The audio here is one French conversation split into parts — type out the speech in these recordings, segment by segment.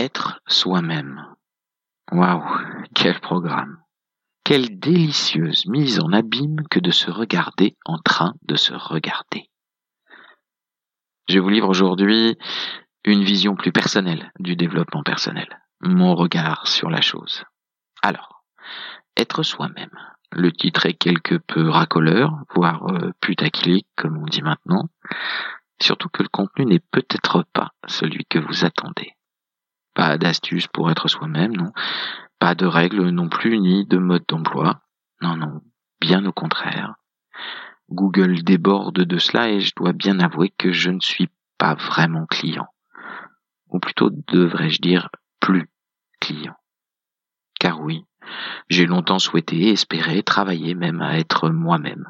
Être soi-même. Waouh, quel programme. Quelle délicieuse mise en abîme que de se regarder en train de se regarder. Je vous livre aujourd'hui une vision plus personnelle du développement personnel, mon regard sur la chose. Alors, être soi-même. Le titre est quelque peu racoleur, voire euh, putaclic, comme on dit maintenant. Surtout que le contenu n'est peut-être pas celui que vous attendez. Pas d'astuce pour être soi-même, non. Pas de règles non plus, ni de mode d'emploi. Non, non, bien au contraire. Google déborde de cela et je dois bien avouer que je ne suis pas vraiment client. Ou plutôt devrais-je dire plus client. Car oui, j'ai longtemps souhaité, espéré, travaillé même à être moi-même.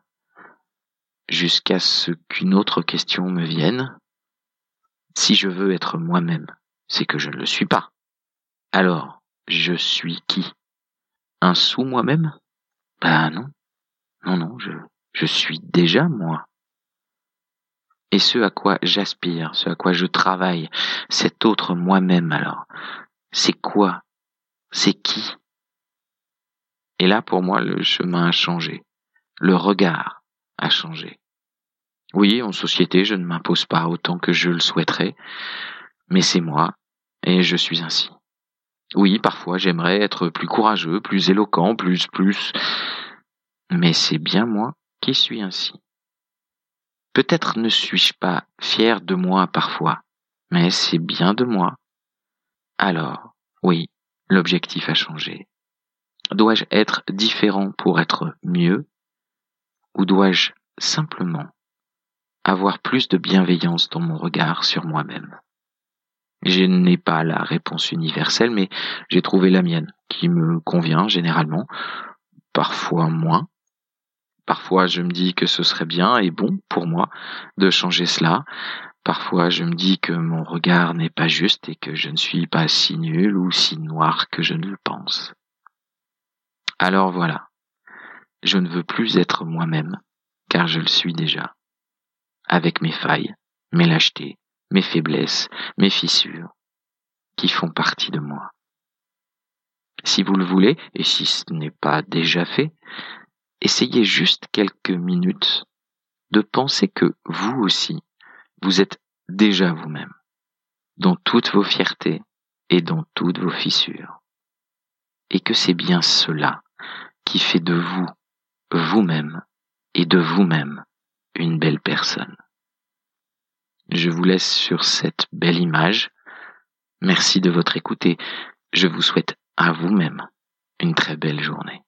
Jusqu'à ce qu'une autre question me vienne. Si je veux être moi-même, c'est que je ne le suis pas. Alors, je suis qui? Un sous moi-même? Ben non. Non, non, je, je suis déjà moi. Et ce à quoi j'aspire, ce à quoi je travaille, cet autre moi-même alors, c'est quoi? C'est qui? Et là, pour moi, le chemin a changé. Le regard a changé. Oui, en société, je ne m'impose pas autant que je le souhaiterais, mais c'est moi, et je suis ainsi. Oui, parfois j'aimerais être plus courageux, plus éloquent, plus, plus, mais c'est bien moi qui suis ainsi. Peut-être ne suis-je pas fier de moi parfois, mais c'est bien de moi. Alors, oui, l'objectif a changé. Dois-je être différent pour être mieux? Ou dois-je simplement avoir plus de bienveillance dans mon regard sur moi-même? Je n'ai pas la réponse universelle, mais j'ai trouvé la mienne, qui me convient généralement, parfois moins. Parfois je me dis que ce serait bien et bon pour moi de changer cela. Parfois je me dis que mon regard n'est pas juste et que je ne suis pas si nul ou si noir que je ne le pense. Alors voilà, je ne veux plus être moi-même, car je le suis déjà avec mes failles, mes lâchetés, mes faiblesses, mes fissures, qui font partie de moi. Si vous le voulez, et si ce n'est pas déjà fait, essayez juste quelques minutes de penser que vous aussi, vous êtes déjà vous-même, dans toutes vos fiertés et dans toutes vos fissures. Et que c'est bien cela qui fait de vous, vous-même, et de vous-même, une belle personne. Je vous laisse sur cette belle image. Merci de votre écoute je vous souhaite à vous-même une très belle journée.